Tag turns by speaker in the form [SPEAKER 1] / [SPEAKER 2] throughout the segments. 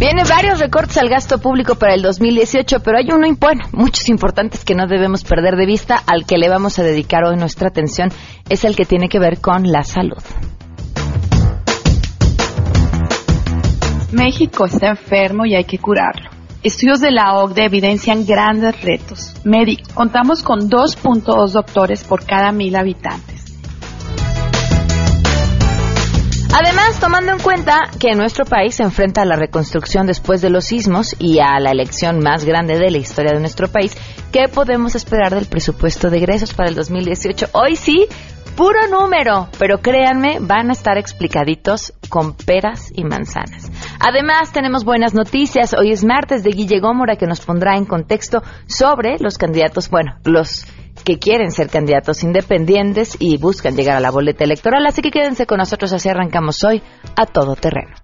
[SPEAKER 1] Vienen varios recortes al gasto público para el 2018, pero hay uno, bueno, muchos importantes que no debemos perder de vista. Al que le vamos a dedicar hoy nuestra atención es el que tiene que ver con la salud.
[SPEAKER 2] México está enfermo y hay que curarlo. Estudios de la OCDE evidencian grandes retos. Médico, contamos con 2.2 doctores por cada mil habitantes.
[SPEAKER 1] Además, tomando en cuenta que nuestro país se enfrenta a la reconstrucción después de los sismos y a la elección más grande de la historia de nuestro país, ¿qué podemos esperar del presupuesto de egresos para el 2018? Hoy sí, puro número, pero créanme, van a estar explicaditos con peras y manzanas. Además, tenemos buenas noticias. Hoy es martes de Guille Gómora que nos pondrá en contexto sobre los candidatos, bueno, los que quieren ser candidatos independientes y buscan llegar a la boleta electoral. Así que quédense con nosotros, así arrancamos hoy a todo terreno.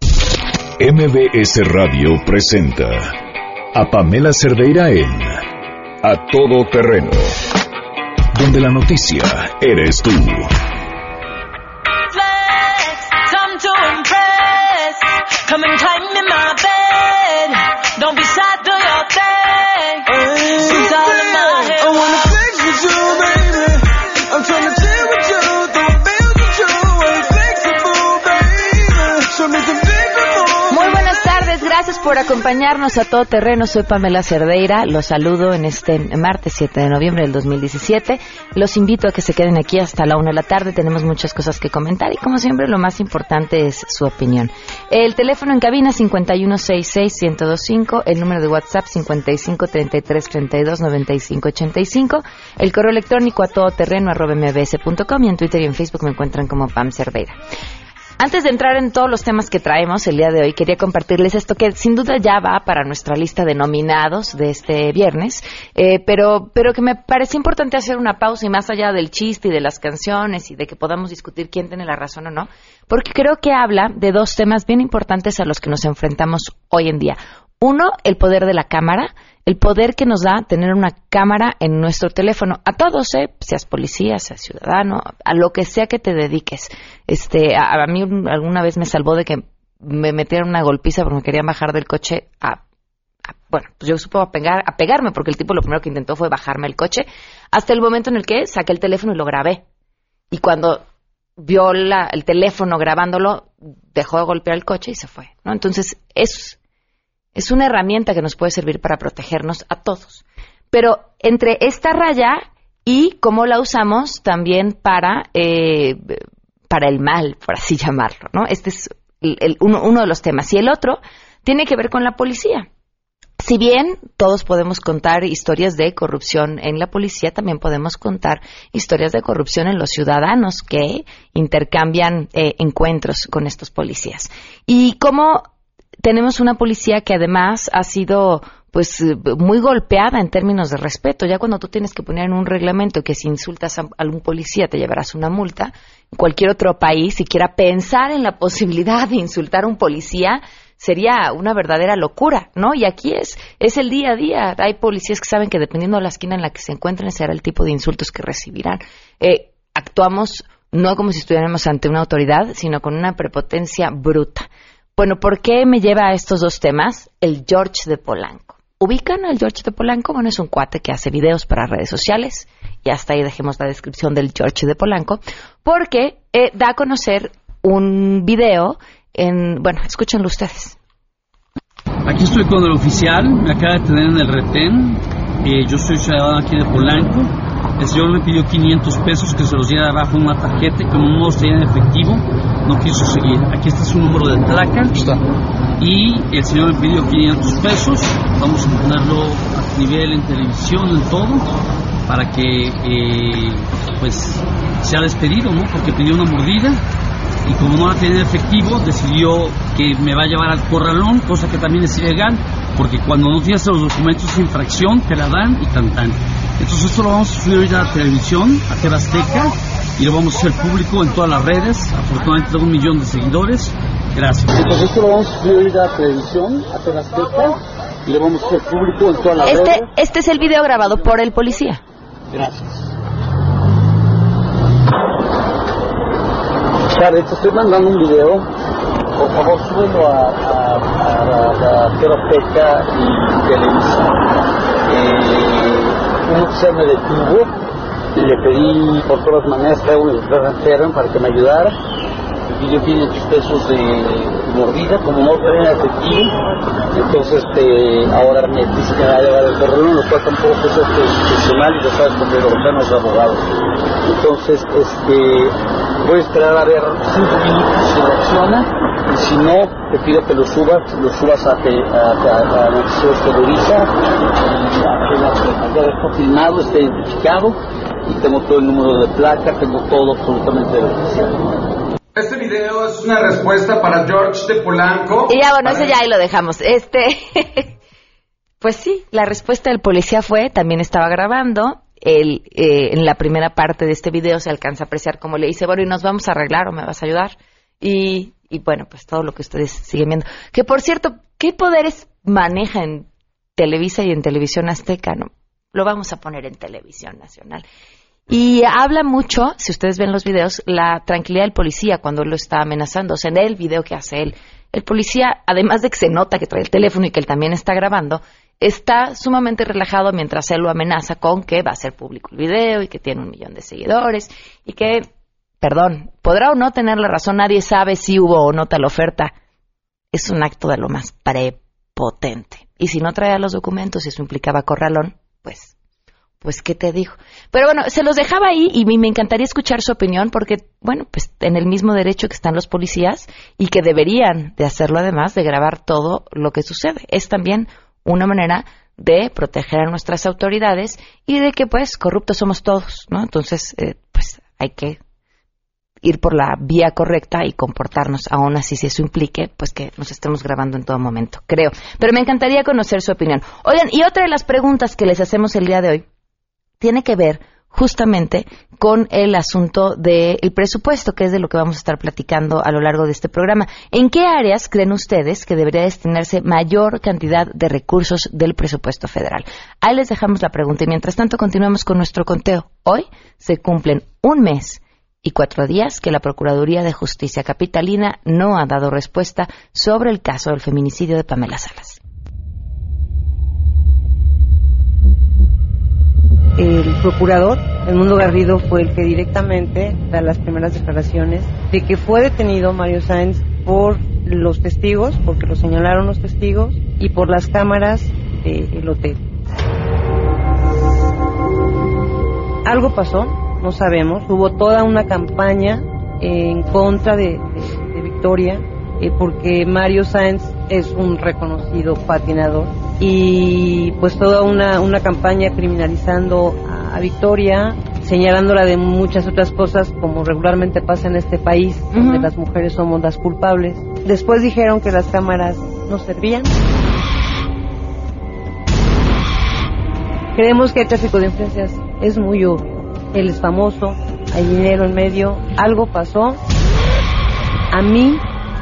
[SPEAKER 3] MBS Radio presenta a Pamela Cerdeira en A Todo Terreno, donde la noticia eres tú.
[SPEAKER 1] Acompañarnos a todo terreno. Soy Pamela Cerdeira. Los saludo en este martes 7 de noviembre del 2017. Los invito a que se queden aquí hasta la una de la tarde. Tenemos muchas cosas que comentar y, como siempre, lo más importante es su opinión. El teléfono en cabina 5166-1025. El número de WhatsApp 5533329585. El correo electrónico a todoterreno arroba mbs.com y en Twitter y en Facebook me encuentran como Pam Cerdeira. Antes de entrar en todos los temas que traemos el día de hoy, quería compartirles esto que sin duda ya va para nuestra lista de nominados de este viernes, eh, pero, pero que me parece importante hacer una pausa y más allá del chiste y de las canciones y de que podamos discutir quién tiene la razón o no, porque creo que habla de dos temas bien importantes a los que nos enfrentamos hoy en día. Uno, el poder de la cámara el poder que nos da tener una cámara en nuestro teléfono. A todos, ¿eh? seas policía, seas ciudadano, a lo que sea que te dediques. Este, a, mí alguna vez me salvó de que me metieran una golpiza porque me querían bajar del coche a, bueno, pues yo supo a, pegar, a pegarme porque el tipo lo primero que intentó fue bajarme el coche hasta el momento en el que saqué el teléfono y lo grabé. Y cuando vio el teléfono grabándolo, dejó de golpear el coche y se fue, ¿no? Entonces, es es una herramienta que nos puede servir para protegernos a todos. Pero entre esta raya y cómo la usamos también para, eh, para el mal, por así llamarlo, ¿no? Este es uno, uno de los temas. Y el otro tiene que ver con la policía. Si bien todos podemos contar historias de corrupción en la policía, también podemos contar historias de corrupción en los ciudadanos que intercambian eh, encuentros con estos policías. Y cómo tenemos una policía que además ha sido pues muy golpeada en términos de respeto. Ya cuando tú tienes que poner en un reglamento que si insultas a algún policía te llevarás una multa, en cualquier otro país, siquiera pensar en la posibilidad de insultar a un policía sería una verdadera locura, ¿no? Y aquí es, es el día a día. Hay policías que saben que dependiendo de la esquina en la que se encuentren, será el tipo de insultos que recibirán. Eh, actuamos no como si estuviéramos ante una autoridad, sino con una prepotencia bruta. Bueno, ¿por qué me lleva a estos dos temas? El George de Polanco. ¿Ubican al George de Polanco? Bueno, es un cuate que hace videos para redes sociales. Y hasta ahí dejemos la descripción del George de Polanco. Porque eh, da a conocer un video en... Bueno, escúchenlo ustedes.
[SPEAKER 4] Aquí estoy con el oficial, me acaba de tener en el retén. Eh, yo soy ciudadano aquí de Polanco. El señor me pidió 500 pesos que se los diera abajo una tarjeta que como no tenía en efectivo, no quiso seguir. Aquí está su número de placa. Y el señor me pidió 500 pesos. Vamos a ponerlo a nivel en televisión, en todo, para que eh, pues sea despedido, ¿no? Porque pidió una mordida y como no la tenía efectivo, decidió que me va a llevar al corralón, cosa que también es ilegal, porque cuando no tienes los documentos de infracción, te la dan y tan tan. Entonces esto lo vamos a subir a la televisión, a Tebasteca, y lo vamos a hacer público en todas las redes. Afortunadamente tengo un millón de seguidores. Gracias. Entonces esto lo vamos a subir a la televisión, a Tebasteca, y lo vamos a hacer público en todas las
[SPEAKER 1] este,
[SPEAKER 4] redes.
[SPEAKER 1] Este es el video grabado por el policía.
[SPEAKER 4] Gracias. te estoy mandando un video
[SPEAKER 5] por favor súbelo a, a, a, la y Televisa. Eh, un oficial me detuvo, le pedí por todas maneras que un enfermo para que me ayudara. Y yo 500 pesos de mordida, como no tenía efectivo, entonces este, ahora me dice que me va a llevar el terreno, lo cual tampoco es este, profesional y lo sabes porque lo están los abogados. Entonces, este, voy a esperar a ver cinco minutos si reacciona y si no, te pido que lo subas, lo subas a, a, a, a Noticiero Televisa y que está filmado, esté identificado y tengo todo el número de placa, tengo todo absolutamente.
[SPEAKER 6] Este video es una respuesta para George de Polanco.
[SPEAKER 1] Y ya, bueno, eso ya ahí lo dejamos. Este, pues sí, la respuesta del policía fue, también estaba grabando, él, eh, en la primera parte de este video se alcanza a apreciar como le dice, bueno, y nos vamos a arreglar o me vas a ayudar. Y, y bueno, pues todo lo que ustedes siguen viendo. Que por cierto, ¿qué poderes maneja en Televisa y en Televisión Azteca? No, lo vamos a poner en Televisión Nacional. Y habla mucho, si ustedes ven los videos, la tranquilidad del policía cuando lo está amenazando. O sea, en el video que hace él, el policía, además de que se nota que trae el teléfono y que él también está grabando, está sumamente relajado mientras él lo amenaza con que va a ser público el video y que tiene un millón de seguidores y que, perdón, podrá o no tener la razón, nadie sabe si hubo o no tal oferta. Es un acto de lo más prepotente. Y si no traía los documentos y eso implicaba corralón, pues pues qué te digo. Pero bueno, se los dejaba ahí y me encantaría escuchar su opinión porque, bueno, pues en el mismo derecho que están los policías y que deberían de hacerlo además de grabar todo lo que sucede. Es también una manera de proteger a nuestras autoridades y de que pues corruptos somos todos, ¿no? Entonces, eh, pues hay que ir por la vía correcta y comportarnos, aún así si eso implique, pues que nos estemos grabando en todo momento, creo. Pero me encantaría conocer su opinión. Oigan, y otra de las preguntas que les hacemos el día de hoy tiene que ver justamente con el asunto del presupuesto, que es de lo que vamos a estar platicando a lo largo de este programa. ¿En qué áreas creen ustedes que debería destinarse mayor cantidad de recursos del presupuesto federal? Ahí les dejamos la pregunta y mientras tanto continuamos con nuestro conteo. Hoy se cumplen un mes y cuatro días que la Procuraduría de Justicia Capitalina no ha dado respuesta sobre el caso del feminicidio de Pamela Salas.
[SPEAKER 7] el procurador, el Mundo Garrido, fue el que directamente da las primeras declaraciones de que fue detenido Mario Sáenz por los testigos, porque lo señalaron los testigos, y por las cámaras del hotel. Algo pasó, no sabemos, hubo toda una campaña en contra de, de, de Victoria, eh, porque Mario Sáenz es un reconocido patinador y pues toda una, una campaña criminalizando a, Victoria, señalándola de muchas otras cosas como regularmente pasa en este país, donde las mujeres somos las culpables. Después dijeron que las cámaras no servían. Creemos que el tráfico de influencias es muy obvio. Él es famoso, hay dinero en medio, algo pasó. A mí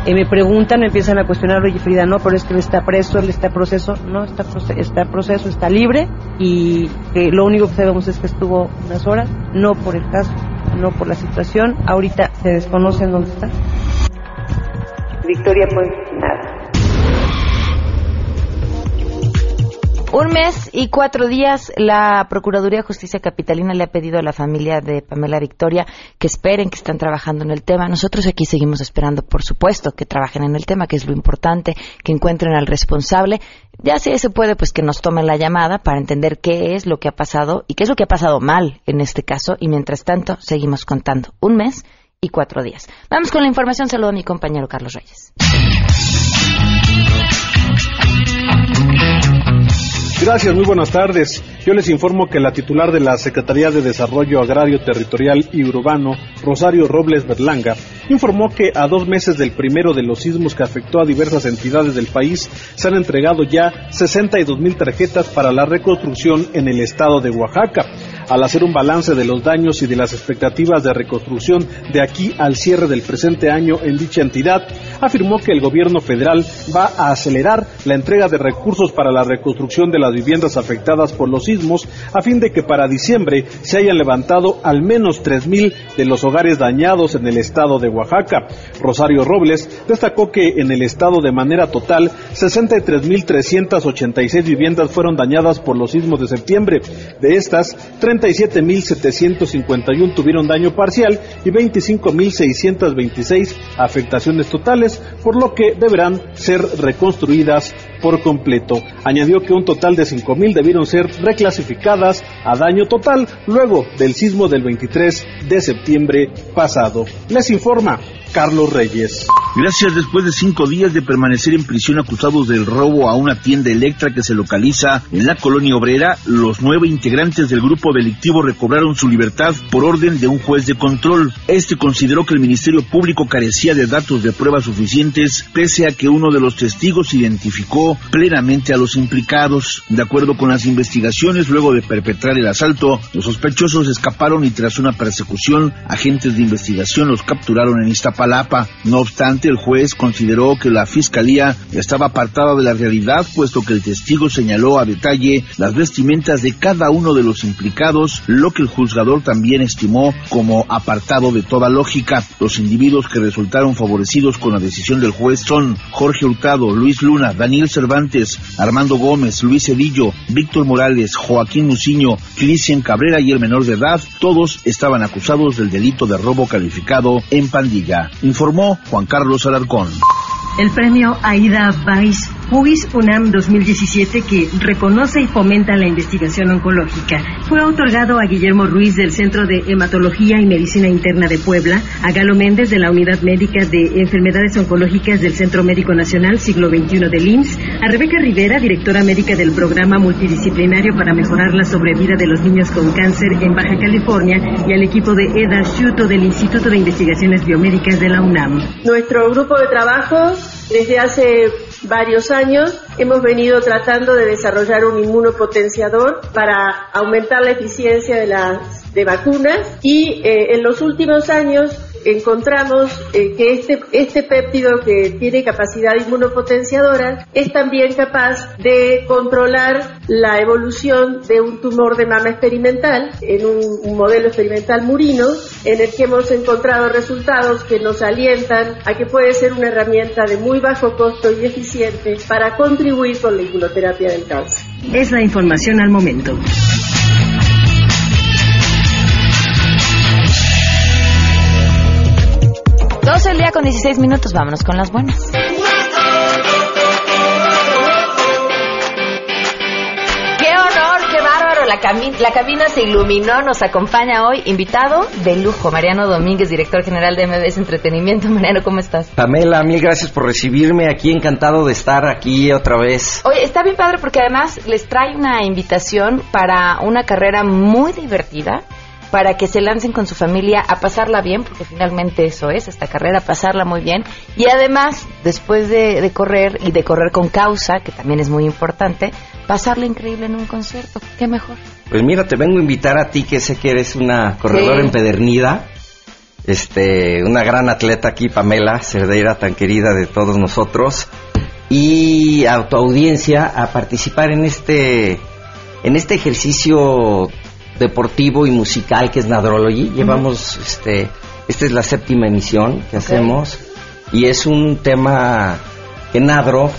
[SPEAKER 7] eh, me preguntan, me empiezan a cuestionar, oye Frida, no, pero es que él está preso, él está proceso, no, está, está proceso, está libre y lo único que sabemos es que estuvo unas horas, no por el caso, no por la situación, ahorita se desconoce en dónde está. Victoria, pues nada.
[SPEAKER 1] Un mes y cuatro días, la Procuraduría de Justicia Capitalina le ha pedido a la familia de Pamela Victoria que esperen, que están trabajando en el tema. Nosotros aquí seguimos esperando, por supuesto, que trabajen en el tema, que es lo importante, que encuentren al responsable. Ya si se puede, pues que nos tomen la llamada para entender qué es lo que ha pasado y qué es lo que ha pasado mal en este caso. Y mientras tanto, seguimos contando. Un mes y cuatro días. Vamos con la información. Saludo a mi compañero Carlos Reyes.
[SPEAKER 8] Gracias, muy buenas tardes. Yo les informo que la titular de la Secretaría de Desarrollo Agrario, Territorial y Urbano, Rosario Robles Berlanga, informó que a dos meses del primero de los sismos que afectó a diversas entidades del país, se han entregado ya 62 mil tarjetas para la reconstrucción en el estado de Oaxaca. Al hacer un balance de los daños y de las expectativas de reconstrucción de aquí al cierre del presente año en dicha entidad, afirmó que el gobierno federal va a acelerar la entrega de recursos para la reconstrucción de las viviendas afectadas por los sismos a fin de que para diciembre se hayan levantado al menos 3.000 de los hogares dañados en el estado de Oaxaca. Rosario Robles destacó que en el estado de manera total 63.386 viviendas fueron dañadas por los sismos de septiembre. De estas, 37.751 tuvieron daño parcial y 25.626 afectaciones totales, por lo que deberán ser reconstruidas por completo. Añadió que un total de 5.000 debieron ser reclasificadas a daño total luego del sismo del 23 de septiembre pasado. Les informa Carlos Reyes.
[SPEAKER 9] Gracias después de cinco días de permanecer en prisión acusados del robo a una tienda Electra que se localiza en la colonia obrera, los nueve integrantes del grupo delictivo recobraron su libertad por orden de un juez de control. Este consideró que el Ministerio Público carecía de datos de pruebas suficientes, pese a que uno de los testigos identificó plenamente a los implicados. De acuerdo con las investigaciones, luego de perpetrar el asalto, los sospechosos escaparon y tras una persecución, agentes de investigación los capturaron en Iztapalapa no obstante, el juez consideró que la fiscalía estaba apartada de la realidad, puesto que el testigo señaló a detalle las vestimentas de cada uno de los implicados, lo que el juzgador también estimó como apartado de toda lógica. Los individuos que resultaron favorecidos con la decisión del juez son Jorge Hurtado, Luis Luna, Daniel Cervantes, Armando Gómez, Luis Edillo, Víctor Morales, Joaquín Muciño, Cristian Cabrera y el menor de edad. Todos estaban acusados del delito de robo calificado en pandilla informó Juan Carlos Alarcón.
[SPEAKER 10] El premio Aida Weiss Huis UNAM 2017 que reconoce y fomenta la investigación oncológica. Fue otorgado a Guillermo Ruiz del Centro de Hematología y Medicina Interna de Puebla, a Galo Méndez de la Unidad Médica de Enfermedades Oncológicas del Centro Médico Nacional Siglo XXI del IMSS, a Rebeca Rivera, directora médica del Programa Multidisciplinario para Mejorar la Sobrevida de los Niños con Cáncer en Baja California y al equipo de Eda Shuto del Instituto de Investigaciones Biomédicas de la UNAM.
[SPEAKER 11] Nuestro grupo de trabajo desde hace varios años hemos venido tratando de desarrollar un inmunopotenciador para aumentar la eficiencia de las de vacunas y eh, en los últimos años encontramos eh, que este, este péptido que tiene capacidad inmunopotenciadora es también capaz de controlar la evolución de un tumor de mama experimental en un, un modelo experimental murino en el que hemos encontrado resultados que nos alientan a que puede ser una herramienta de muy bajo costo y eficiente para contribuir con la inmunoterapia del cáncer.
[SPEAKER 10] Es la información al momento.
[SPEAKER 1] 12 el día con 16 minutos, vámonos con las buenas. ¡Qué honor, qué bárbaro! La, cami- la cabina se iluminó, nos acompaña hoy invitado de lujo, Mariano Domínguez, director general de MBS Entretenimiento. Mariano, ¿cómo estás?
[SPEAKER 12] Pamela, mil gracias por recibirme aquí, encantado de estar aquí otra vez.
[SPEAKER 1] Oye, está bien padre porque además les trae una invitación para una carrera muy divertida, para que se lancen con su familia a pasarla bien, porque finalmente eso es, esta carrera, pasarla muy bien. Y además, después de, de correr y de correr con causa, que también es muy importante, pasarla increíble en un concierto. ¿Qué mejor?
[SPEAKER 12] Pues mira, te vengo a invitar a ti, que sé que eres una corredora
[SPEAKER 1] Sí.
[SPEAKER 12] empedernida, este, una gran atleta aquí, Pamela Cerdeira, tan querida de todos nosotros, y a tu audiencia a participar en este, en este ejercicio deportivo y musical que es Nadrology. Llevamos, este, esta es la séptima emisión que hacemos y es un tema que Nadro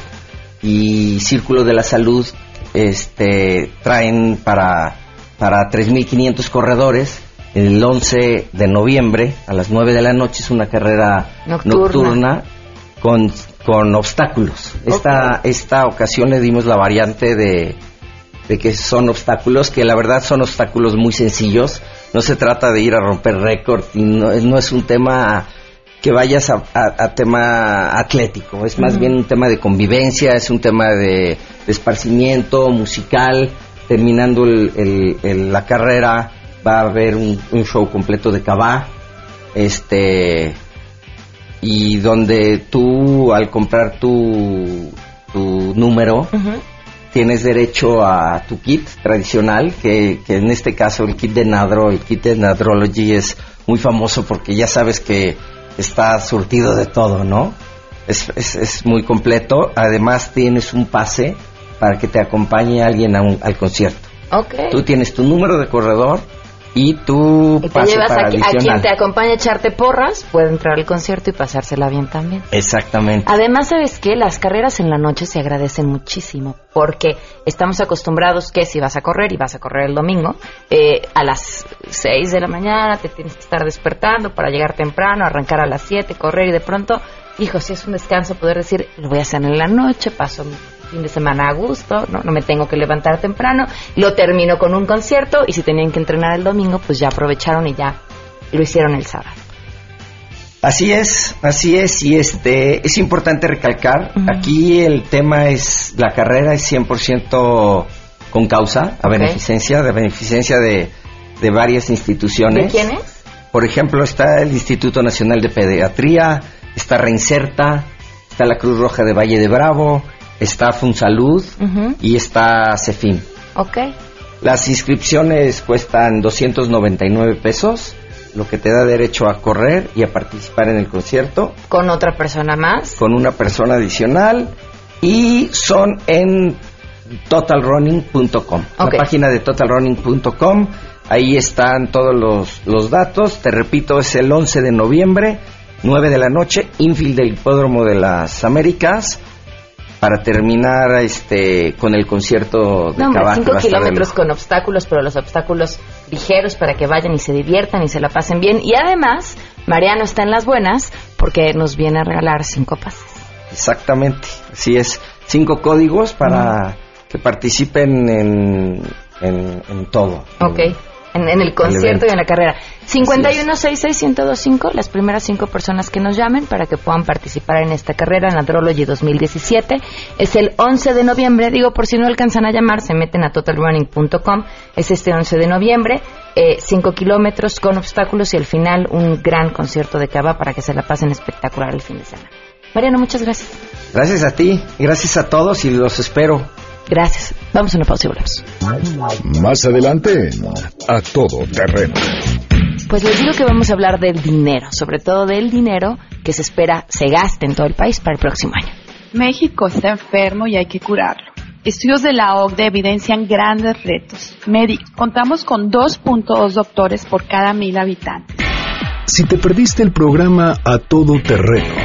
[SPEAKER 12] y Círculo de la Salud este, traen para, para 3.500 corredores el 11 de noviembre a las 9 de la noche. Es una carrera
[SPEAKER 1] Nocturna.
[SPEAKER 12] nocturna con, con obstáculos. Esta, esta ocasión le dimos la variante de, de que son obstáculos, que la verdad son obstáculos muy sencillos. No se trata de ir a romper récord y no, es- no es un tema que vayas a, a- a tema atlético, es más bien un tema de convivencia, es un tema de, de esparcimiento musical. Terminando el- el- el- la carrera va a haber un, un show completo de cabá, este y donde tú al comprar tu, tu número tienes derecho a tu kit tradicional, que, que en este caso el kit de Nadro, el kit de Nadrology es muy famoso porque ya sabes que está surtido de todo, ¿no? Es, es, es muy completo. Además tienes un pase para que te acompañe alguien a un- al concierto.
[SPEAKER 1] Ok.
[SPEAKER 12] Tú tienes tu número de corredor y
[SPEAKER 1] Y te
[SPEAKER 12] pase
[SPEAKER 1] llevas
[SPEAKER 12] para
[SPEAKER 1] a, qui- a
[SPEAKER 12] adicional.
[SPEAKER 1] quien te acompaña a echarte porras, puede entrar al concierto y pasársela bien también.
[SPEAKER 12] Exactamente.
[SPEAKER 1] Además, ¿sabes qué? Las carreras en la noche se agradecen muchísimo porque estamos acostumbrados que si vas a correr y vas a correr el domingo, eh, a las 6 de la mañana te tienes que estar despertando para llegar temprano, arrancar a las 7, correr y de pronto, hijo, si es un descanso poder decir, lo voy a hacer en la noche, paso fin de semana a gusto, no, no me tengo que levantar temprano, lo termino con un concierto y si tenían que entrenar el domingo, pues ya aprovecharon y ya lo hicieron el sábado.
[SPEAKER 12] Así es, así es, y este es importante recalcar, aquí el tema es, la carrera es 100% con causa, a beneficencia, de beneficencia de, de varias instituciones.
[SPEAKER 1] ¿De quién es?
[SPEAKER 12] Por ejemplo, está el Instituto Nacional de Pediatría, está Reinserta, está la Cruz Roja de Valle de Bravo, está Funsalud
[SPEAKER 1] Ujú.
[SPEAKER 12] y está Cefin.
[SPEAKER 1] Ok.
[SPEAKER 12] Las inscripciones cuestan 299 pesos, lo que te da derecho a correr y a participar en el concierto
[SPEAKER 1] Con otra persona más.
[SPEAKER 12] con una persona adicional y son en totalrunning.com.
[SPEAKER 1] Ok.
[SPEAKER 12] La página de totalrunning.com, ahí están todos los, los datos. Te repito, es el 11 de noviembre, 9 de la noche, infield del Hipódromo de las Américas. Para terminar este con el concierto de
[SPEAKER 1] No,
[SPEAKER 12] que
[SPEAKER 1] cinco kilómetros con obstáculos, pero los obstáculos ligeros para que vayan y se diviertan y se la pasen bien. Y además, Mariano está en las buenas porque nos viene a regalar cinco pases.
[SPEAKER 12] Exactamente, así es. Cinco códigos para que participen en, en, en todo.
[SPEAKER 1] Ok. En, en el concierto y en la carrera. 5166125, las primeras cinco personas que nos llamen para que puedan participar en esta carrera en Andrology 2017. Es el 11 de noviembre, digo, por si no alcanzan a llamar, se meten a totalrunning.com. Es este 11 de noviembre, 5 kilómetros con obstáculos y al final un gran concierto de Cava para que se la pasen espectacular el fin de semana. Mariano, muchas gracias.
[SPEAKER 12] Gracias a ti, gracias a todos y los espero.
[SPEAKER 1] Gracias. Vamos a una pausa y volvemos.
[SPEAKER 3] Más adelante en A Todo Terreno.
[SPEAKER 1] Pues les digo que vamos a hablar del dinero, sobre todo del dinero que se espera se gaste en todo el país para el próximo año.
[SPEAKER 2] México está enfermo y hay que curarlo. Estudios de la OCDE evidencian grandes retos. Médicos. Contamos con 2.2 doctores por cada mil habitantes.
[SPEAKER 3] Si te perdiste el programa A Todo Terreno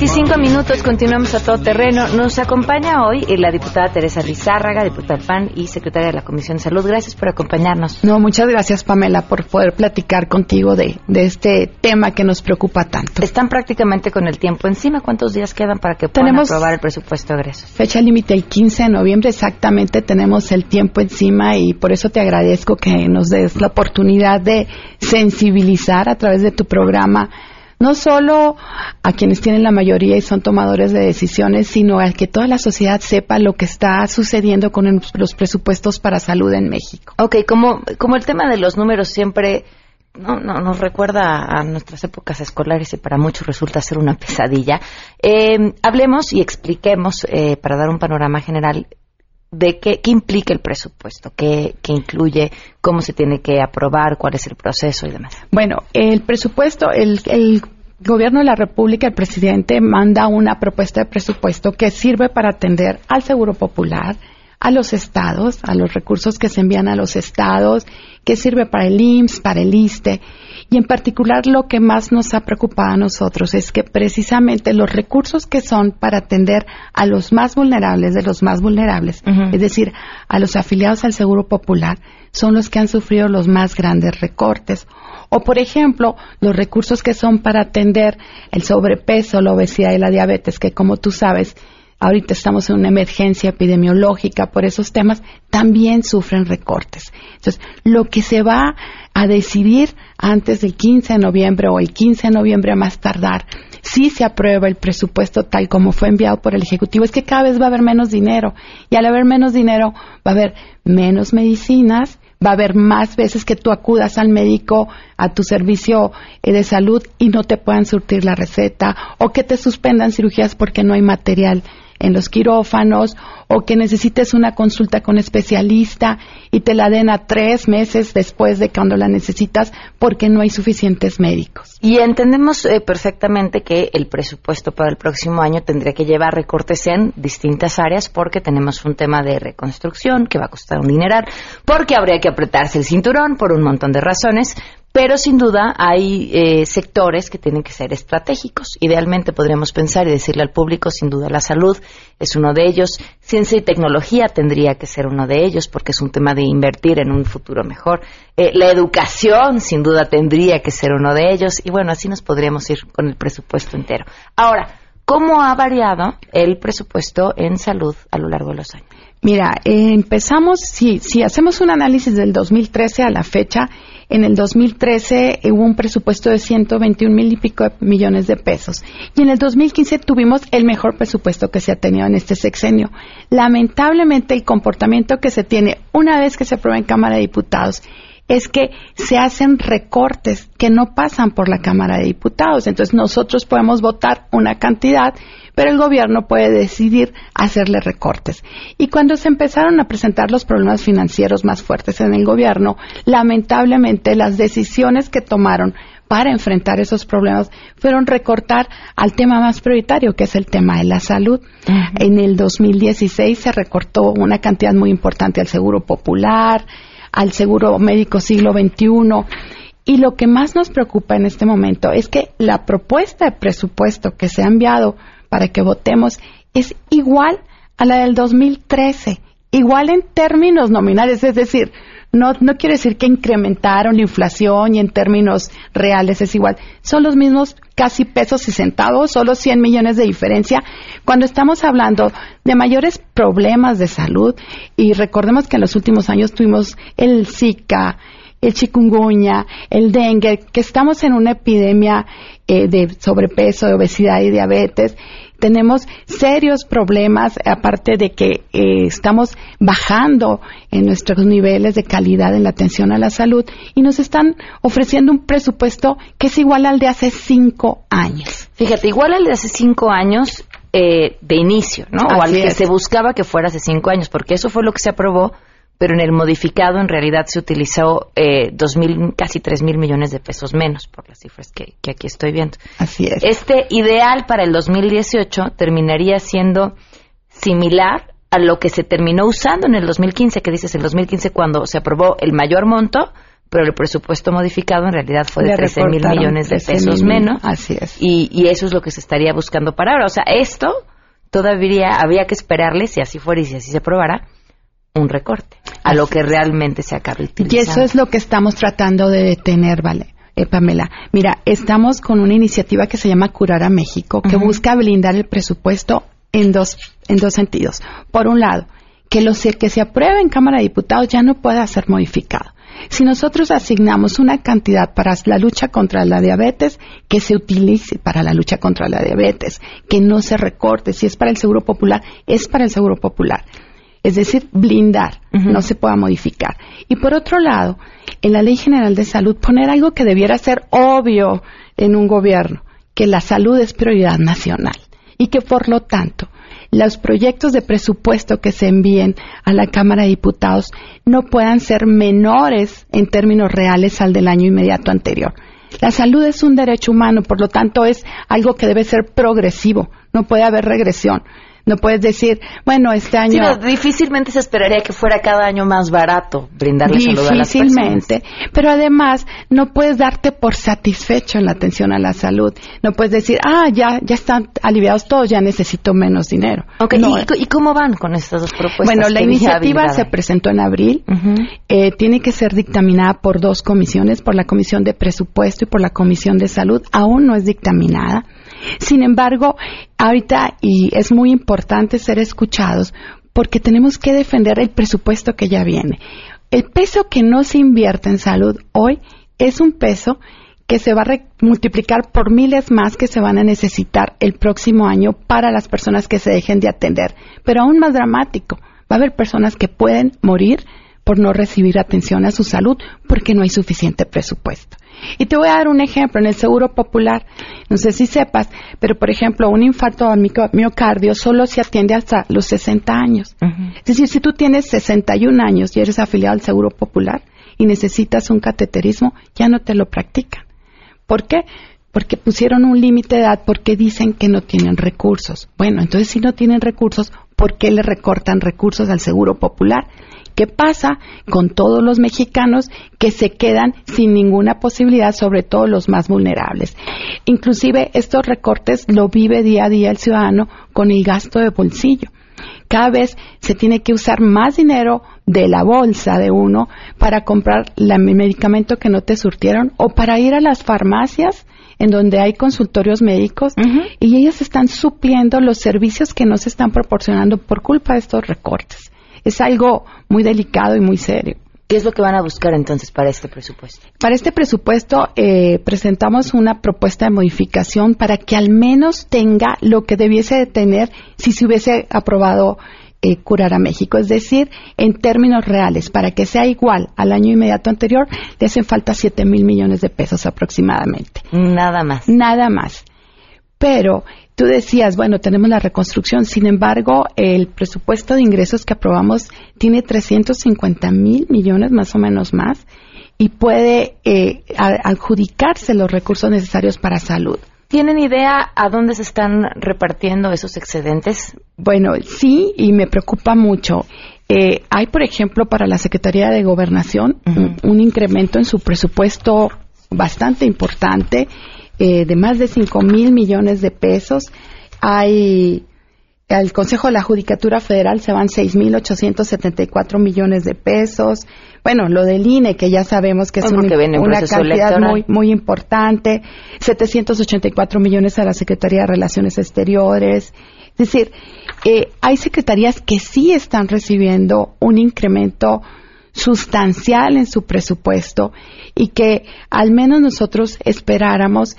[SPEAKER 1] 25 minutos, continuamos a todo terreno. Nos acompaña hoy eh, la diputada Teresa Lizárraga, diputada PAN y secretaria de la Comisión de Salud. Gracias por acompañarnos.
[SPEAKER 2] No, muchas gracias Pamela por poder platicar contigo de, de este tema que nos preocupa tanto.
[SPEAKER 1] Están prácticamente con el tiempo encima. ¿Cuántos días quedan para que puedan
[SPEAKER 2] Tenemos-
[SPEAKER 1] aprobar el presupuesto de egresos?
[SPEAKER 2] Fecha límite el 15 de noviembre, exactamente tenemos el tiempo encima y por eso te agradezco que nos des la oportunidad de sensibilizar a través de tu programa no solo a quienes tienen la mayoría y son tomadores de decisiones, sino a que toda la sociedad sepa lo que está sucediendo con los presupuestos para salud en México.
[SPEAKER 1] Ok, como, como el tema de los números siempre no, no, nos recuerda a nuestras épocas escolares y para muchos resulta ser una pesadilla, eh, hablemos y expliquemos eh, para dar un panorama general de qué, qué implica el presupuesto, qué, qué incluye, cómo se tiene que aprobar, cuál es el proceso y demás.
[SPEAKER 2] Bueno, el presupuesto, el, el gobierno de la República, el presidente manda una propuesta de presupuesto que sirve para atender al Seguro Popular, a los estados, a los recursos que se envían a los estados, que sirve para el IMSS, para el ISTE, y en particular lo que más nos ha preocupado a nosotros es que precisamente los recursos que son para atender a los más vulnerables de los más vulnerables, es decir, a los afiliados al Seguro Popular, son los que han sufrido los más grandes recortes. O, por ejemplo, los recursos que son para atender el sobrepeso, la obesidad y la diabetes, que como tú sabes, ahorita estamos en una emergencia epidemiológica por esos temas, también sufren recortes. Entonces, lo que se va a decidir antes del 15 de noviembre o el 15 de noviembre a más tardar, si se aprueba el presupuesto tal como fue enviado por el Ejecutivo, es que cada vez va a haber menos dinero. Y al haber menos dinero, va a haber menos medicinas, va a haber más veces que tú acudas al médico, a tu servicio eh, de salud y no te puedan surtir la receta o que te suspendan cirugías porque no hay material en los quirófanos o que necesites una consulta con especialista y te la den a tres meses después de cuando la necesitas porque no hay suficientes médicos.
[SPEAKER 1] Y entendemos eh, perfectamente que el presupuesto para el próximo año tendría que llevar recortes en distintas áreas porque tenemos un tema de reconstrucción que va a costar un dineral, porque habría que apretarse el cinturón por un montón de razones, pero sin duda hay eh, sectores que tienen que ser estratégicos. Idealmente podríamos pensar y decirle al público, sin duda la salud es uno de ellos, ciencia y tecnología tendría que ser uno de ellos porque es un tema de invertir en un futuro mejor. Eh, la educación sin duda tendría que ser uno de ellos y bueno, así nos podríamos ir con el presupuesto entero. Ahora, ¿cómo ha variado el presupuesto en salud a lo largo de los años?
[SPEAKER 2] Mira, empezamos, si, si hacemos un análisis del 2013 a la fecha, en el 2013 hubo un presupuesto de 121 mil y pico millones de pesos. Y en el 2015 tuvimos el mejor presupuesto que se ha tenido en este sexenio. Lamentablemente, el comportamiento que se tiene una vez que se aprueba en Cámara de Diputados es que se hacen recortes que no pasan por la Cámara de Diputados. Entonces nosotros podemos votar una cantidad pero el gobierno puede decidir hacerle recortes. Y cuando se empezaron a presentar los problemas financieros más fuertes en el gobierno, lamentablemente las decisiones que tomaron para enfrentar esos problemas fueron recortar al tema más prioritario, que es el tema de la salud. En el 2016 se recortó una cantidad muy importante al Seguro Popular, al Seguro Médico Siglo XXI. Y lo que más nos preocupa en este momento es que la propuesta de presupuesto que se ha enviado para que votemos es igual a la del 2013, igual en términos nominales, es decir, no, no quiere decir que incrementaron la inflación y en términos reales es igual. Son los mismos casi pesos y centavos, solo 100 millones de diferencia. Cuando estamos hablando de mayores problemas de salud, y recordemos que en los últimos años tuvimos el Zika, el chikungunya, el dengue, que estamos en una epidemia eh, de sobrepeso, de obesidad y diabetes. Tenemos serios problemas, aparte de que eh, estamos bajando en nuestros niveles de calidad en la atención a la salud y nos están ofreciendo un presupuesto que es igual al de hace cinco años.
[SPEAKER 1] Fíjate, igual al de hace cinco años eh, de inicio, ¿no? o al que se buscaba que fuera hace cinco años, porque eso fue lo que se aprobó pero en el modificado en realidad se utilizó eh, dos mil, casi tres mil millones de pesos menos por las cifras que, que, aquí estoy viendo.
[SPEAKER 2] Así es.
[SPEAKER 1] Este ideal para el 2018 terminaría siendo similar a lo que se terminó usando en el 2015, que dices, en el 2015 cuando se aprobó el mayor monto, pero el presupuesto modificado en realidad fue de 13 mil millones de pesos menos.
[SPEAKER 2] Así es.
[SPEAKER 1] Y, y eso es lo que se estaría buscando para ahora. O sea, esto todavía habría que esperarle, si así fuera y si así se aprobara, un recorte a lo que realmente se acabe utilizando.
[SPEAKER 2] Y eso es lo que estamos tratando de detener, ¿vale? Eh, Pamela, mira, estamos con una iniciativa que se llama Curar a México, que busca blindar el presupuesto en dos, en dos sentidos. Por un lado, que lo que se apruebe en Cámara de Diputados ya no pueda ser modificado. Si nosotros asignamos una cantidad para la lucha contra la diabetes, que se utilice para la lucha contra la diabetes, que no se recorte. Si es para el Seguro Popular, es para el Seguro Popular es decir, blindar, no se pueda modificar. Y por otro lado, en la Ley General de Salud, poner algo que debiera ser obvio en un gobierno, que la salud es prioridad nacional y que por lo tanto los proyectos de presupuesto que se envíen a la Cámara de Diputados no puedan ser menores en términos reales al del año inmediato anterior. La salud es un derecho humano, por lo tanto es algo que debe ser progresivo, no puede haber regresión No puedes decir, bueno, este año...
[SPEAKER 1] Sí, no, difícilmente se esperaría que fuera cada año más barato brindarle salud a las personas.
[SPEAKER 2] Difícilmente. Pero además, no puedes darte por satisfecho en la atención a la salud. No puedes decir, ah, ya, ya están aliviados todos, ya necesito menos dinero.
[SPEAKER 1] Okay.
[SPEAKER 2] No,
[SPEAKER 1] ¿Y, ¿Y cómo van con estas dos propuestas?
[SPEAKER 2] Bueno, la
[SPEAKER 1] ¿Qué
[SPEAKER 2] iniciativa se presentó en abril. Eh, tiene que ser dictaminada por dos comisiones, por la Comisión de Presupuesto y por la Comisión de Salud. Aún no es dictaminada. Sin embargo, ahorita, y es muy importante ser escuchados, porque tenemos que defender el presupuesto que ya viene. El peso que no se invierte en salud hoy es un peso que se va a multiplicar por miles más que se van a necesitar el próximo año para las personas que se dejen de atender. Pero aún más dramático, va a haber personas que pueden morir por no recibir atención a su salud porque no hay suficiente presupuesto. Y te voy a dar un ejemplo en el Seguro Popular. No sé si sepas, pero por ejemplo, un infarto mico- miocardio solo se atiende hasta los 60 años. Es decir, si tú tienes 61 años y eres afiliado al Seguro Popular y necesitas un cateterismo, ya no te lo practican. ¿Por qué? Porque pusieron un límite de edad porque dicen que no tienen recursos. Bueno, entonces si no tienen recursos, ¿por qué le recortan recursos al Seguro Popular? ¿Qué pasa con todos los mexicanos que se quedan sin ninguna posibilidad, sobre todo los más vulnerables? Inclusive estos recortes lo vive día a día el ciudadano con el gasto de bolsillo. Cada vez se tiene que usar más dinero de la bolsa de uno para comprar el medicamento que no te surtieron o para ir a las farmacias en donde hay consultorios médicos y ellos están supliendo los servicios que no se están proporcionando por culpa de estos recortes. Es algo muy delicado y muy serio.
[SPEAKER 1] ¿Qué es lo que van a buscar entonces para este presupuesto?
[SPEAKER 2] Para este presupuesto eh, presentamos una propuesta de modificación para que al menos tenga lo que debiese de tener si se hubiese aprobado eh, curar a México. Es decir, en términos reales, para que sea igual al año inmediato anterior, le hacen falta 7 mil millones de pesos aproximadamente.
[SPEAKER 1] Nada más.
[SPEAKER 2] Nada más. Pero tú decías, bueno, tenemos la reconstrucción, sin embargo, el presupuesto de ingresos que aprobamos tiene 350 mil millones más o menos más y puede eh, adjudicarse los recursos necesarios para salud.
[SPEAKER 1] ¿Tienen idea a dónde se están repartiendo esos excedentes?
[SPEAKER 2] Bueno, sí, y me preocupa mucho. Eh, hay, por ejemplo, para la Secretaría de Gobernación un, un incremento en su presupuesto bastante importante, eh, de más de 5 mil millones de pesos. Hay al Consejo de la Judicatura Federal se van 6.874 millones de pesos. Bueno, lo del INE, que ya sabemos que es un- una cantidad
[SPEAKER 1] electoral.
[SPEAKER 2] muy, muy importante. 784 millones a la Secretaría de Relaciones Exteriores. Es decir, eh, hay secretarías que sí están recibiendo un incremento sustancial en su presupuesto y que al menos nosotros esperáramos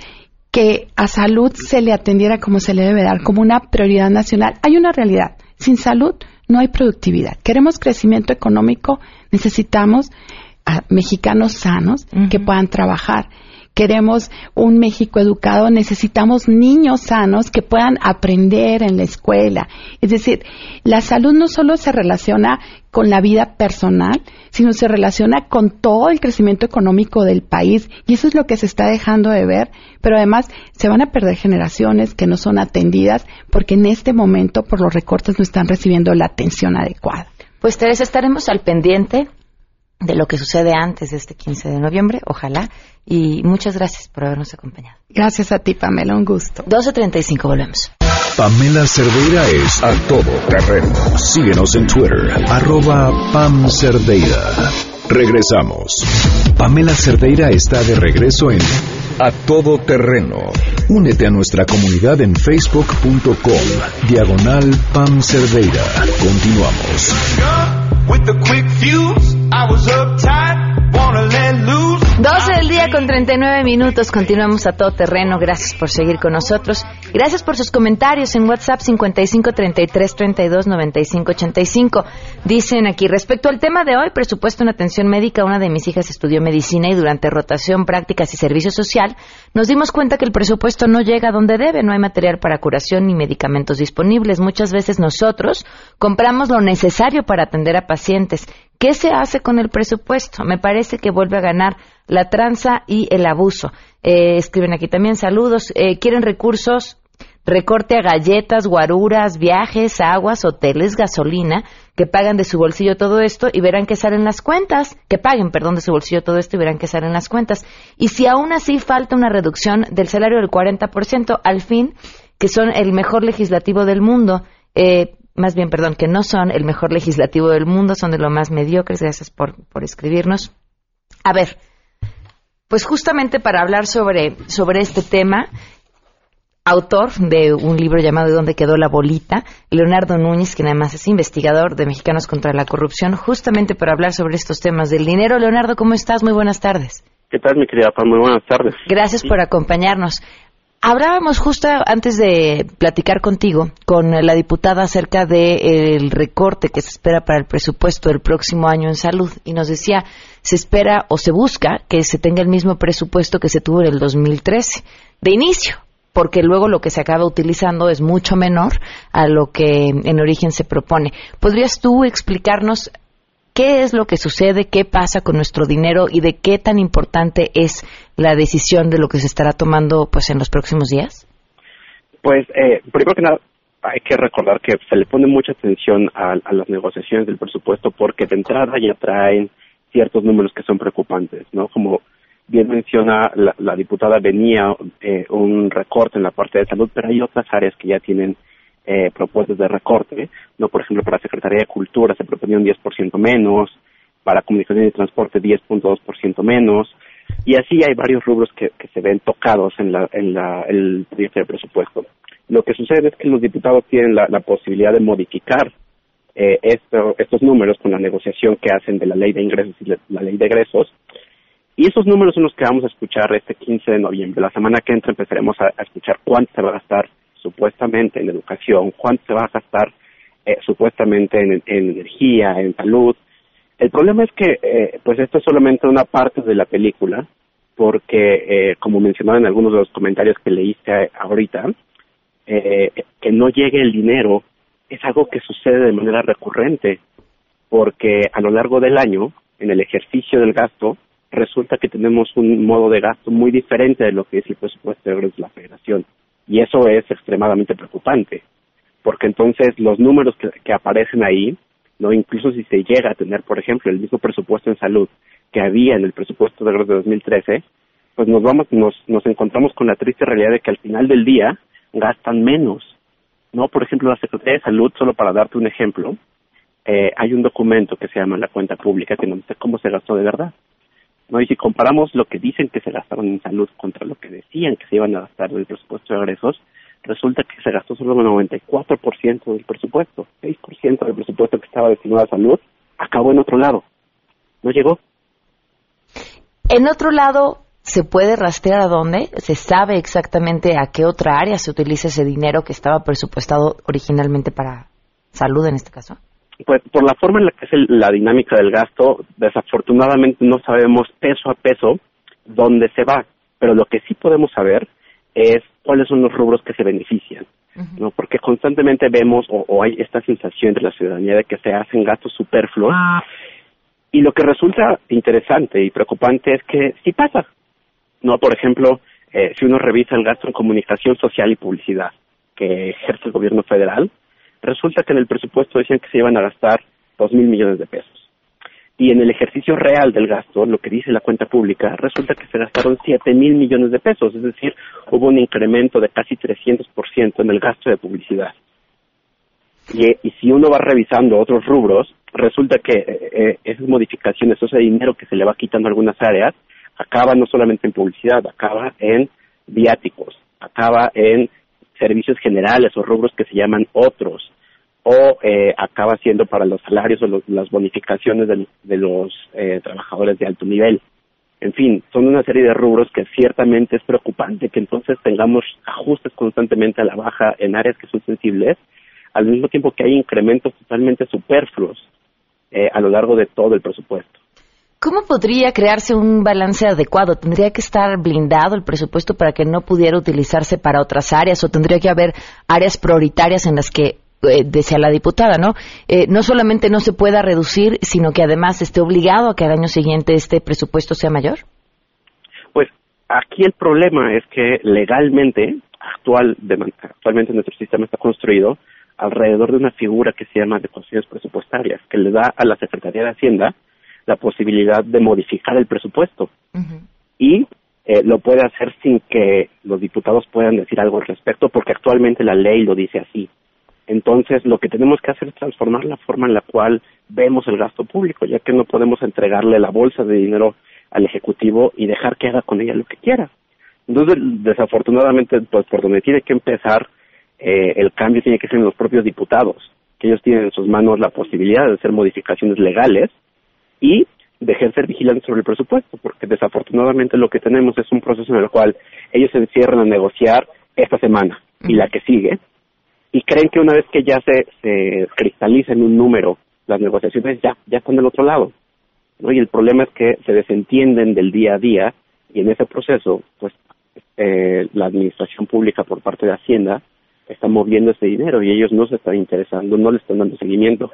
[SPEAKER 2] que a salud se le atendiera como se le debe dar, como una prioridad nacional. Hay una realidad. Sin salud no hay productividad. Queremos crecimiento económico, necesitamos a mexicanos sanos que puedan trabajar. Queremos un México educado, necesitamos niños sanos que puedan aprender en la escuela. Es decir, la salud no solo se relaciona con la vida personal, sino se relaciona con todo el crecimiento económico del país y eso es lo que se está dejando de ver, pero además se van a perder generaciones que no son atendidas porque en este momento por los recortes no están recibiendo la atención adecuada.
[SPEAKER 1] Pues Teresa, estaremos al pendiente de lo que sucede antes de este 15 de noviembre, ojalá, y muchas gracias por habernos acompañado.
[SPEAKER 2] Gracias a ti, Pamela, un gusto.
[SPEAKER 1] 12.35, volvemos.
[SPEAKER 3] Pamela Cerdeira es a todo terreno. Síguenos en Twitter, arroba Pam Cerdeira. Regresamos. Pamela Cerdeira está de regreso en A Todo Terreno. Únete a nuestra comunidad en facebook.com, diagonal Pam Cerdeira. Continuamos.
[SPEAKER 13] With the quick fuse, I was uptight, wanna let loose.
[SPEAKER 1] 12 del día con 39 minutos. Continuamos a todo terreno. Gracias por seguir con nosotros. Gracias por sus comentarios en WhatsApp 55 33 32 95 85. Dicen aquí, respecto al tema de hoy, presupuesto en atención médica, una de mis hijas estudió medicina y durante rotación, prácticas y servicio social, nos dimos cuenta que el presupuesto no llega a donde debe. No hay material para curación ni medicamentos disponibles. Muchas veces nosotros compramos lo necesario para atender a pacientes. ¿Qué se hace con el presupuesto? Me parece que vuelve a ganar la tranza y el abuso. Eh, escriben aquí también saludos. Eh, quieren recursos recorte a galletas, guaruras, viajes, aguas, hoteles, gasolina, que pagan de su bolsillo todo esto y verán que salen las cuentas, que paguen, perdón, de su bolsillo todo esto y verán que salen las cuentas. Y si aún así falta una reducción del salario del 40%, al fin, que son el mejor legislativo del mundo, eh, más bien, perdón, que no son el mejor legislativo del mundo, son de lo más mediocres, gracias por, por escribirnos. A ver, pues justamente para hablar sobre, sobre este tema, autor de un libro llamado ¿De dónde quedó la bolita? Leonardo Núñez, que además es investigador de Mexicanos contra la Corrupción, justamente para hablar sobre estos temas del dinero. Leonardo, ¿cómo estás? Muy buenas tardes.
[SPEAKER 14] ¿Qué tal, mi querida Pam? Muy buenas tardes.
[SPEAKER 1] Gracias por acompañarnos. Hablábamos justo antes de platicar contigo con la diputada acerca del recorte que se espera para el presupuesto del próximo año en salud y nos decía, se espera o se busca que se tenga el mismo presupuesto que se tuvo en el 2013, de inicio, porque luego lo que se acaba utilizando es mucho menor a lo que en origen se propone. ¿Podrías tú explicarnos qué es lo que sucede, qué pasa con nuestro dinero y de qué tan importante es la decisión de lo que se estará tomando pues en los próximos días?
[SPEAKER 14] Pues, eh, primero que nada, hay que recordar que se le pone mucha atención a, las negociaciones del presupuesto porque de entrada ya traen ciertos números que son preocupantes, ¿no? Como bien menciona la, diputada, venía eh, un recorte en la parte de salud, pero hay otras áreas que ya tienen eh, propuestas de recorte, ¿no? Por ejemplo, para Secretaría de Cultura se proponía un 10% menos, para Comunicación y Transporte 10.2% menos, y así hay varios rubros que, se ven tocados en, la, en la, el proyecto de presupuesto. Lo que sucede es que los diputados tienen la, posibilidad de modificar eh, estos números con la negociación que hacen de la ley de ingresos y la ley de egresos, y esos números son los que vamos a escuchar este 15 de noviembre. La semana que entra empezaremos a escuchar cuánto se va a gastar supuestamente en educación, cuánto se va a gastar eh, supuestamente en, energía, en salud. El problema es que, eh, pues esto es solamente una parte de la película, porque, eh, como mencionaba en algunos de los comentarios que leíste ahorita, que no llegue el dinero es algo que sucede de manera recurrente, porque a lo largo del año, en el ejercicio del gasto, resulta que tenemos un modo de gasto muy diferente de lo que es el presupuesto de la Federación. Y eso es extremadamente preocupante, porque entonces los números que, aparecen ahí, no incluso si se llega a tener, por ejemplo, el mismo presupuesto en salud que había en el presupuesto de 2013, pues nos vamos nos, nos encontramos con la triste realidad de que al final del día gastan menos. No, por ejemplo, la Secretaría de Salud, solo para darte un ejemplo, eh, hay un documento que se llama la cuenta pública que nos dice cómo se gastó de verdad. ¿No? Y si comparamos lo que dicen que se gastaron en salud contra lo que decían que se iban a gastar del presupuesto de egresos, resulta que se gastó solo el 94% del presupuesto. 6% del presupuesto que estaba destinado a salud acabó en otro lado. No llegó.
[SPEAKER 1] En otro lado, ¿se puede rastrear a dónde? ¿Se sabe exactamente a qué otra área se utiliza ese dinero que estaba presupuestado originalmente para salud en este caso?
[SPEAKER 14] Pues por la forma en la que es la dinámica del gasto, desafortunadamente no sabemos peso a peso dónde se va, pero lo que sí podemos saber es cuáles son los rubros que se benefician, ¿no? Porque constantemente vemos o, hay esta sensación entre la ciudadanía de que se hacen gastos superfluos y lo que resulta interesante y preocupante es que sí pasa, ¿no? Por ejemplo, eh, si uno revisa el gasto en comunicación social y publicidad que ejerce el gobierno federal, resulta que en el presupuesto decían que se iban a gastar dos mil millones de pesos. Y en el ejercicio real del gasto, lo que dice la cuenta pública, resulta que se gastaron siete mil millones de pesos, es decir, hubo un incremento de casi 300% en el gasto de publicidad. Y, y, si uno va revisando otros rubros, resulta que eh, eh, esas modificaciones, ese dinero que se le va quitando a algunas áreas, acaba no solamente en publicidad, acaba en viáticos, acaba en servicios generales o rubros que se llaman otros, o eh, acaba siendo para los salarios o las bonificaciones de, los eh, trabajadores de alto nivel. En fin, son una serie de rubros que ciertamente es preocupante que entonces tengamos ajustes constantemente a la baja en áreas que son sensibles, al mismo tiempo que hay incrementos totalmente superfluos eh, a lo largo de todo el presupuesto.
[SPEAKER 1] ¿Cómo podría crearse un balance adecuado? ¿Tendría que estar blindado el presupuesto para que no pudiera utilizarse para otras áreas o tendría que haber áreas prioritarias en las que eh, desea la diputada, ¿no? Eh, no solamente no se pueda reducir, sino que además esté obligado a que al año siguiente este presupuesto sea mayor.
[SPEAKER 14] Pues aquí el problema es que legalmente actual, de, actualmente nuestro sistema está construido alrededor de una figura que se llama adecuaciones presupuestarias, que le da a la Secretaría de Hacienda la posibilidad de modificar el presupuesto y eh, lo puede hacer sin que los diputados puedan decir algo al respecto, porque actualmente la ley lo dice así. Entonces, lo que tenemos que hacer es transformar la forma en la cual vemos el gasto público, ya que no podemos entregarle la bolsa de dinero al Ejecutivo y dejar que haga con ella lo que quiera. Entonces, desafortunadamente, pues por donde tiene que empezar eh, el cambio tiene que ser en los propios diputados, que ellos tienen en sus manos la posibilidad de hacer modificaciones legales y de ejercer vigilancia sobre el presupuesto, porque desafortunadamente lo que tenemos es un proceso en el cual ellos se encierran a negociar esta semana y la que sigue, y creen que una vez que ya se, se cristaliza en un número las negociaciones, ya, ya están del otro lado. ¿no? Y el problema es que se desentienden del día a día y en ese proceso, pues eh, la administración pública por parte de Hacienda está moviendo ese dinero y ellos no se están interesando, no le están dando seguimiento.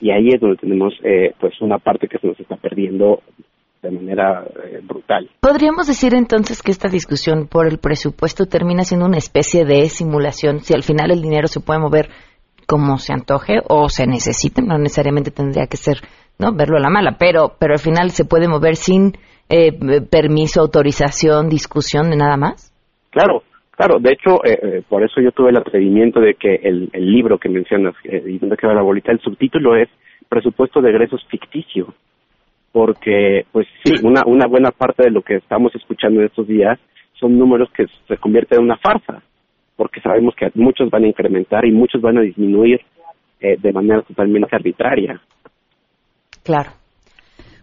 [SPEAKER 14] Y ahí es donde tenemos eh, pues una parte que se nos está perdiendo de manera eh, brutal.
[SPEAKER 1] ¿Podríamos decir entonces que esta discusión por el presupuesto termina siendo una especie de simulación? Si al final el dinero se puede mover como se antoje o se necesite, no necesariamente tendría que ser no verlo a la mala, pero pero al final se puede mover sin eh, permiso, autorización, discusión de nada más.
[SPEAKER 14] Claro, claro. De hecho, eh, eh, por eso yo tuve el atrevimiento de que el, el libro que mencionas, eh, y donde queda la bolita, el subtítulo es Presupuesto de egresos ficticio. Porque, pues sí, una, una buena parte de lo que estamos escuchando en estos días son números que se convierten en una farsa. Porque sabemos que muchos van a incrementar y muchos van a disminuir eh, de manera totalmente arbitraria.
[SPEAKER 1] Claro.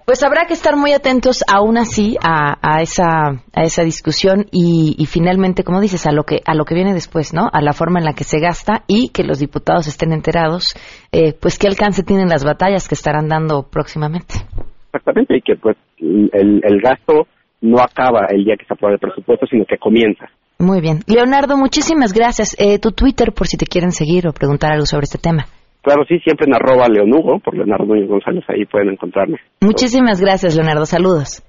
[SPEAKER 1] Pues habrá que estar muy atentos aún así a, a esa a esa discusión y, y, finalmente, como dices, a lo que a lo que viene después, ¿no? A la forma en la que se gasta y que los diputados estén enterados, eh, pues qué alcance tienen las batallas que estarán dando próximamente.
[SPEAKER 14] Exactamente y que pues el, el gasto no acaba el día que se aprueba el presupuesto, sino que comienza.
[SPEAKER 1] Muy bien, Leonardo, muchísimas gracias. Eh, tu Twitter por si te quieren seguir o preguntar algo sobre este tema.
[SPEAKER 14] Claro, sí, siempre en arroba Leonugo, por Leonardo Núñez González, ahí pueden encontrarme.
[SPEAKER 1] Muchísimas gracias, Leonardo. Saludos.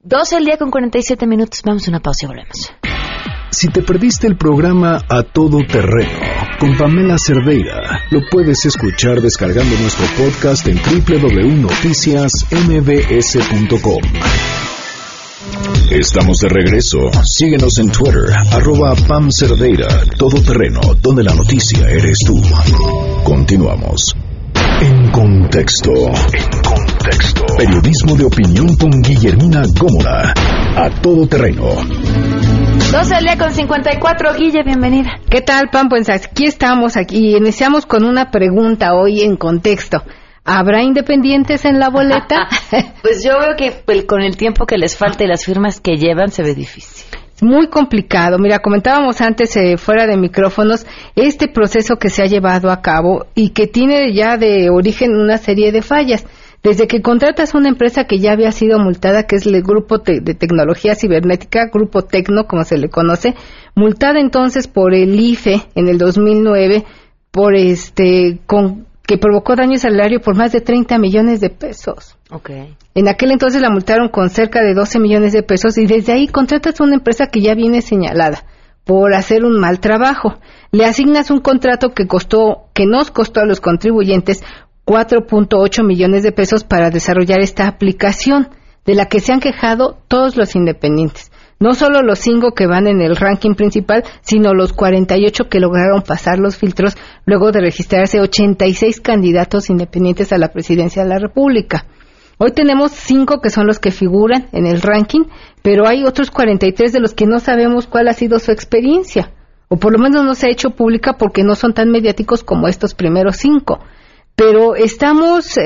[SPEAKER 1] 12 el día con 47 minutos. Vamos a una pausa y volvemos.
[SPEAKER 3] Si te perdiste el programa A Todo Terreno con Pamela Cerdeira, lo puedes escuchar descargando nuestro podcast en www.noticiasmbs.com. Estamos de regreso. Síguenos en Twitter, arroba Pam Cerdeira, Todo Terreno, donde la noticia eres tú. Continuamos. En contexto. En contexto. Periodismo de opinión con Guillermina Gómora. A todo terreno.
[SPEAKER 1] 12 al día con 54. Guille, bienvenida.
[SPEAKER 15] ¿Qué tal, Pam? Pues aquí estamos, aquí iniciamos con una pregunta hoy en contexto. ¿Habrá independientes en la boleta?
[SPEAKER 1] pues yo veo que el, con el tiempo que les falta y las firmas que llevan se ve difícil.
[SPEAKER 15] Muy complicado. Mira, comentábamos antes eh, fuera de micrófonos este proceso que se ha llevado a cabo y que tiene ya de origen una serie de fallas. Desde que contratas una empresa que ya había sido multada, que es el Grupo te de Tecnología Cibernética, Grupo Tecno, como se le conoce, multada entonces por el IFE en el 2009 por este con que provocó daño salario por más de 30 millones de pesos.
[SPEAKER 1] Okay.
[SPEAKER 15] En aquel entonces la multaron con cerca de 12 millones de pesos y desde ahí contratas una empresa que ya viene señalada por hacer un mal trabajo. Le asignas un contrato que costó, que nos costó a los contribuyentes 4.8 millones de pesos para desarrollar esta aplicación, de la que se han quejado todos los independientes. No solo los cinco que van en el ranking principal, sino los 48 que lograron pasar los filtros luego de registrarse 86 candidatos independientes a la presidencia de la República. Hoy tenemos cinco que son los que figuran en el ranking, pero hay otros 43 de los que no sabemos cuál ha sido su experiencia, o por lo menos no se ha hecho pública porque no son tan mediáticos como estos primeros cinco pero estamos eh,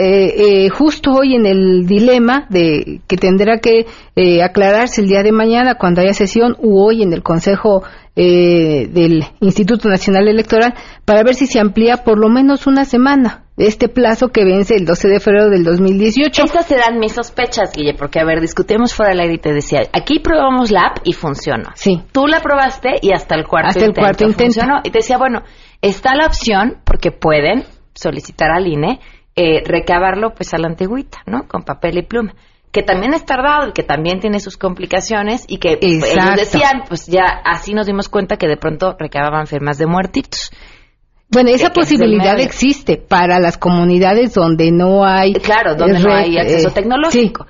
[SPEAKER 15] eh, justo hoy en el dilema de que tendrá que eh, aclararse el día de mañana cuando haya sesión u hoy en el Consejo eh, del Instituto Nacional Electoral para ver si se amplía por lo menos una semana este plazo que vence el 12 de febrero del 2018.
[SPEAKER 1] Estas serán mis sospechas, Guille, porque a ver, discutimos fuera del aire y te decía, aquí probamos la app y funcionó.
[SPEAKER 15] Sí.
[SPEAKER 1] Tú la probaste y hasta el cuarto
[SPEAKER 15] hasta el
[SPEAKER 1] intento
[SPEAKER 15] cuarto intento.
[SPEAKER 1] funcionó. Y te decía, bueno, está la opción porque pueden solicitar al INE eh, recabarlo pues a la antigüita, ¿no? Con papel y pluma. que también es tardado y que también tiene sus complicaciones y que ellos decían, pues ya así nos dimos cuenta que de pronto recababan firmas de muertitos.
[SPEAKER 15] Bueno, esa posibilidad existe para las comunidades donde no hay...
[SPEAKER 1] Claro, donde no hay acceso
[SPEAKER 15] eh,
[SPEAKER 1] tecnológico.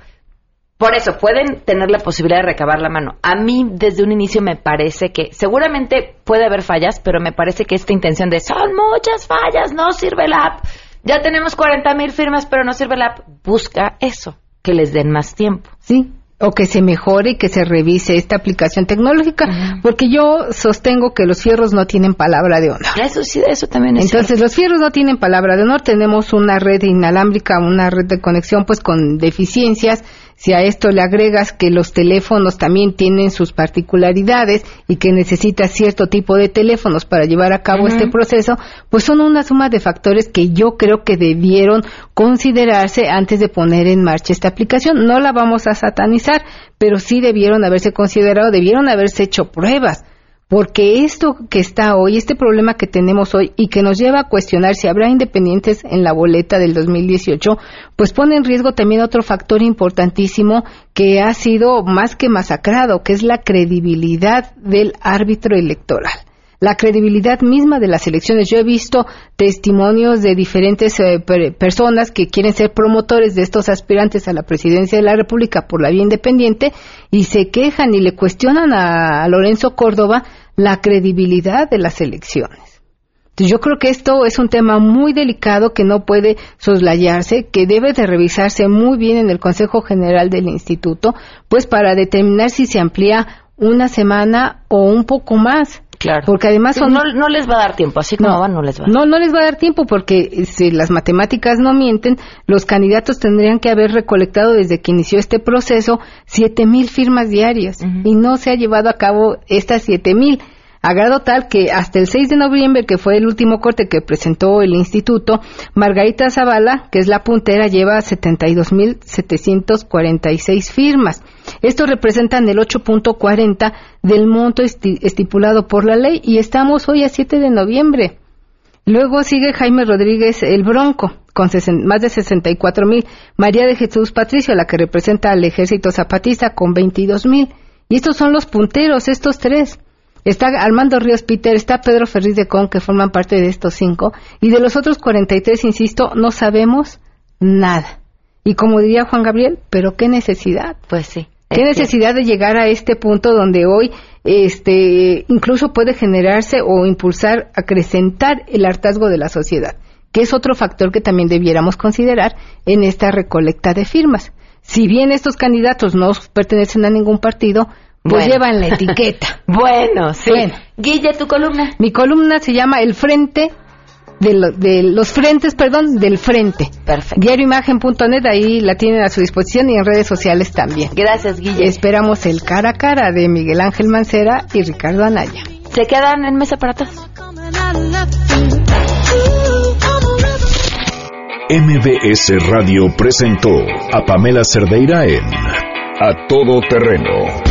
[SPEAKER 1] Por eso, pueden tener la posibilidad de recabar la mano. A mí, desde un inicio, me parece que seguramente puede haber fallas, pero me parece que esta intención de son muchas fallas, no sirve la app. Ya tenemos 40 mil firmas, pero no sirve la app. Busca eso, que les den más tiempo.
[SPEAKER 15] Sí, o que se mejore y que se revise esta aplicación tecnológica, porque yo sostengo que los fierros no tienen palabra de honor.
[SPEAKER 1] Eso sí, eso también es
[SPEAKER 15] Entonces, los fierros no tienen palabra de honor. Tenemos una red inalámbrica, una red de conexión, pues con deficiencias. Si a esto le agregas que los teléfonos también tienen sus particularidades y que necesitas cierto tipo de teléfonos para llevar a cabo este proceso, pues son una suma de factores que yo creo que debieron considerarse antes de poner en marcha esta aplicación. No la vamos a satanizar, pero sí debieron haberse considerado, debieron haberse hecho pruebas porque esto que está hoy, este problema que tenemos hoy y que nos lleva a cuestionar si habrá independientes en la boleta del 2018, pues pone en riesgo también otro factor importantísimo que ha sido más que masacrado, que es la credibilidad del árbitro electoral. La credibilidad misma de las elecciones. Yo he visto testimonios de diferentes eh, per- personas que quieren ser promotores de estos aspirantes a la presidencia de la República por la vía independiente y se quejan y le cuestionan a Lorenzo Córdoba la credibilidad de las elecciones. Entonces, yo creo que esto es un tema muy delicado que no puede soslayarse, que debe de revisarse muy bien en el Consejo General del Instituto, pues para determinar si se amplía una semana o un poco más.
[SPEAKER 1] Claro.
[SPEAKER 15] Porque además son...
[SPEAKER 1] No, no les va a dar tiempo, así como van, no les va a dar
[SPEAKER 15] No, no les va a dar tiempo porque si las matemáticas no mienten, los candidatos tendrían que haber recolectado desde que inició este proceso siete mil firmas diarias y no se ha llevado a cabo estas siete mil. A grado tal que hasta el 6 de noviembre, que fue el último corte que presentó el instituto, Margarita Zavala, que es la puntera, lleva 72.746 firmas. Esto representan el 8.40 del monto esti- estipulado por la ley y estamos hoy a 7 de noviembre. Luego sigue Jaime Rodríguez el Bronco, con más de 64 mil. María de Jesús Patricio, la que representa al ejército zapatista, con 22 mil. Y estos son los punteros, estos tres. Está Armando Ríos Peter, está Pedro Ferriz de Con, que forman parte de estos cinco. Y de los otros 43, insisto, no sabemos nada. Y como diría Juan Gabriel, pero qué necesidad.
[SPEAKER 1] Pues sí.
[SPEAKER 15] ¿Qué necesidad de llegar a este punto donde hoy este incluso puede generarse o impulsar, acrecentar el hartazgo de la sociedad? Que es otro factor que también debiéramos considerar en esta recolecta de firmas. Si bien estos candidatos no pertenecen a ningún partido, pues
[SPEAKER 1] Bueno.
[SPEAKER 15] llevan la etiqueta.
[SPEAKER 1] Bueno, sí.
[SPEAKER 15] Bueno.
[SPEAKER 1] Guille, tu columna.
[SPEAKER 15] Mi columna se llama El Frente de, lo- de los frentes, perdón, del frente.
[SPEAKER 1] Perfecto.
[SPEAKER 15] Diarioimagen.net, ahí la tienen a su disposición y en redes sociales también.
[SPEAKER 1] Gracias, Guille.
[SPEAKER 15] Esperamos el cara a cara de Miguel Ángel Mancera y Ricardo Anaya.
[SPEAKER 1] ¿Se quedan en mesa para todos?
[SPEAKER 3] MBS Radio presentó a Pamela Cerdeira en A Todo Terreno.